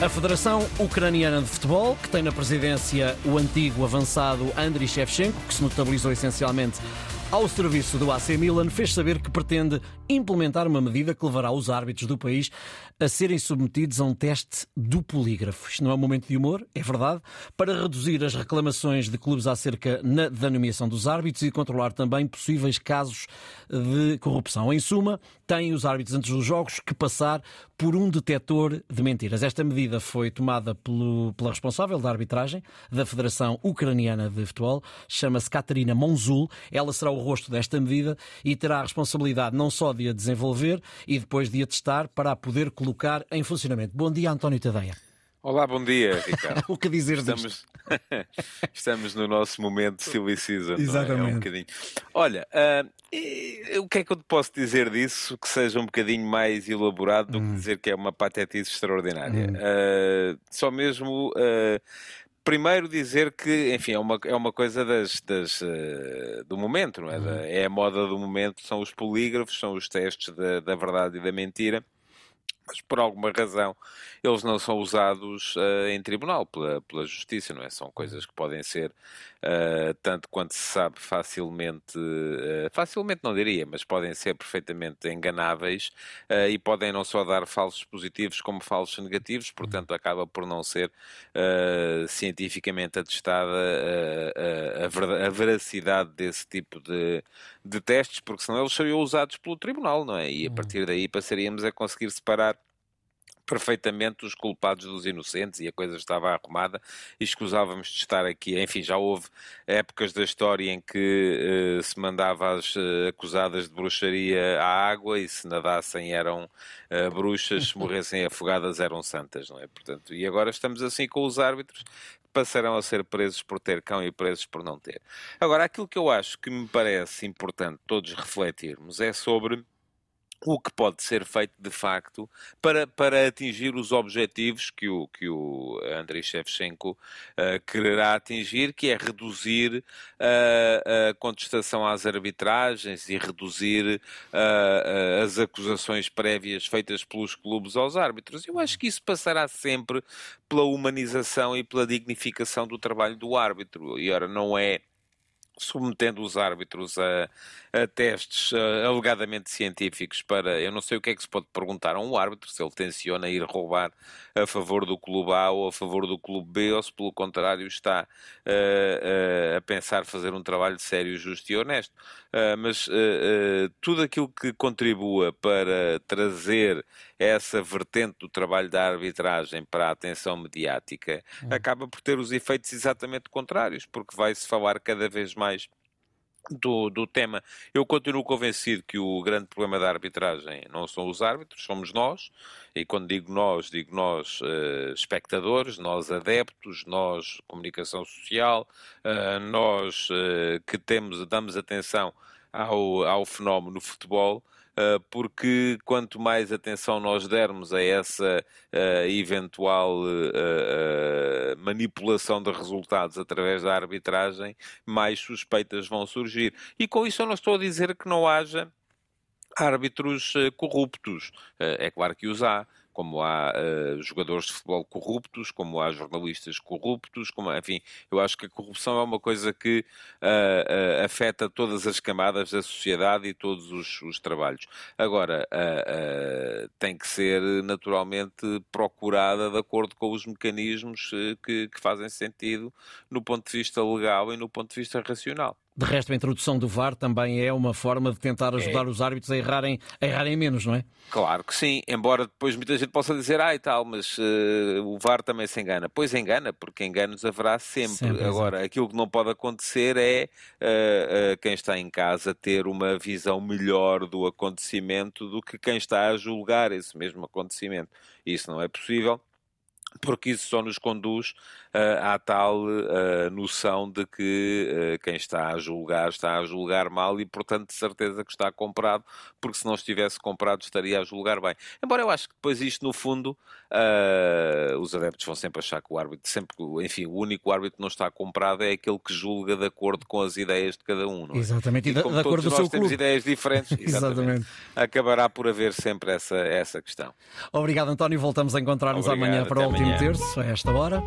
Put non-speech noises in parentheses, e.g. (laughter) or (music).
A Federação Ucraniana de Futebol, que tem na presidência o antigo avançado Andriy Shevchenko, que se notabilizou essencialmente ao serviço do AC Milan, fez saber que pretende implementar uma medida que levará os árbitros do país a serem submetidos a um teste do polígrafo. Isto não é um momento de humor, é verdade, para reduzir as reclamações de clubes acerca da nomeação dos árbitros e controlar também possíveis casos de corrupção. Em suma, têm os árbitros antes dos jogos que passar por um detector de mentiras. Esta medida foi tomada pelo, pela responsável da arbitragem da Federação Ucraniana de Futebol, chama-se Katarina Monzul. Ela será o rosto desta medida e terá a responsabilidade não só de a desenvolver e depois de a testar para a poder colocar em funcionamento. Bom dia, António Tadeia. Olá, bom dia, Ricardo. (laughs) o que dizer estamos, (laughs) estamos no nosso momento silly season. Exatamente. É? É um bocadinho. Olha, uh, e, o que é que eu te posso dizer disso que seja um bocadinho mais elaborado do hum. que dizer que é uma patetice extraordinária? Hum. Uh, só mesmo uh, primeiro dizer que, enfim, é uma, é uma coisa das, das uh, do momento, não é? Uhum. É a moda do momento, são os polígrafos, são os testes da, da verdade e da mentira mas por alguma razão eles não são usados uh, em tribunal pela, pela justiça, não é? São coisas que podem ser, uh, tanto quanto se sabe, facilmente, uh, facilmente não diria, mas podem ser perfeitamente enganáveis e podem não só dar falsos positivos como falsos negativos, portanto acaba por não ser cientificamente atestada a, a, veracidade desse tipo de, de testes, porque senão eles seriam usados pelo tribunal, não é? E a partir daí passaríamos a conseguir separar perfeitamente os culpados dos inocentes e a coisa estava arrumada e escusávamos de estar aqui. Enfim, já houve épocas da história em que uh, se mandava as uh, acusadas de bruxaria à água e se nadassem eram uh, bruxas, se (laughs) morressem afogadas eram santas, não é? Portanto, e agora estamos assim com os árbitros passarão a ser presos por ter cão e presos por não ter. Agora, aquilo que eu acho que me parece importante todos refletirmos é sobre o que pode ser feito de facto para, para atingir os objetivos que o, que o Andrei Shevchenko uh, quererá atingir, que é reduzir uh, a contestação às arbitragens e reduzir uh, as acusações prévias feitas pelos clubes aos árbitros. Eu acho que isso passará sempre pela humanização e pela dignificação do trabalho do árbitro. E ora, não é submetendo os árbitros a, a testes uh, alegadamente científicos para. Eu não sei o que é que se pode perguntar a um árbitro se ele tenciona ir roubar a favor do clube A ou a favor do clube B, ou se pelo contrário está uh, uh, a pensar fazer um trabalho sério, justo e honesto. mas tudo aquilo que contribua para trazer essa vertente do trabalho da arbitragem para a atenção mediática hum. acaba por ter os efeitos exatamente contrários, porque vai-se falar cada vez mais do, do tema. Eu continuo convencido que o grande problema da arbitragem não são os árbitros, somos nós. E quando digo nós, digo nós uh, espectadores, nós adeptos, nós comunicação social, uh, nós uh, que temos, damos atenção ao, ao fenómeno futebol. Ah, porque quanto mais atenção nós dermos a essa uh, eventual uh, manipulação de resultados através da arbitragem, mais suspeitas vão surgir. E com isso eu não estou a dizer que não haja árbitros corruptos. É claro que os há como há uh, jogadores de futebol corruptos, como há jornalistas corruptos, como, enfim, eu acho que a corrupção é uma coisa que uh, uh, afeta todas as camadas da sociedade e todos os, os trabalhos. Agora, tem que ser naturalmente procurada de acordo com os mecanismos que, que fazem sentido no ponto de vista legal e no ponto de vista racional. De resto, a introdução do VAR também é uma forma de tentar ajudar é. os árbitros a errarem, a errarem menos, não é? Claro que sim, embora depois muita gente possa dizer, ah e tal, mas uh, o VAR também se engana. Pois engana, porque enganos haverá sempre. sempre Agora, exatamente. aquilo que não pode acontecer é uh, uh, quem está em casa ter uma visão melhor do acontecimento do que quem está a julgar esse mesmo acontecimento. Isso não é possível porque isso só nos conduz uh, à tal uh, noção de que uh, quem está a julgar está a julgar mal e, portanto, de certeza que está comprado, porque se não estivesse comprado estaria a julgar bem. Embora eu acho que depois isto, no fundo, os adeptos vão sempre achar que o árbitro, sempre, enfim, o único árbitro que não está comprado é aquele que julga de acordo com as ideias de cada um. É? Exatamente, e, e como de, de todos nós temos clube. ideias diferentes, (laughs) exatamente, exatamente, acabará por haver sempre essa, essa questão. Obrigado, António. Voltamos a encontrar-nos amanhã para o último amanhã. terço, a esta hora.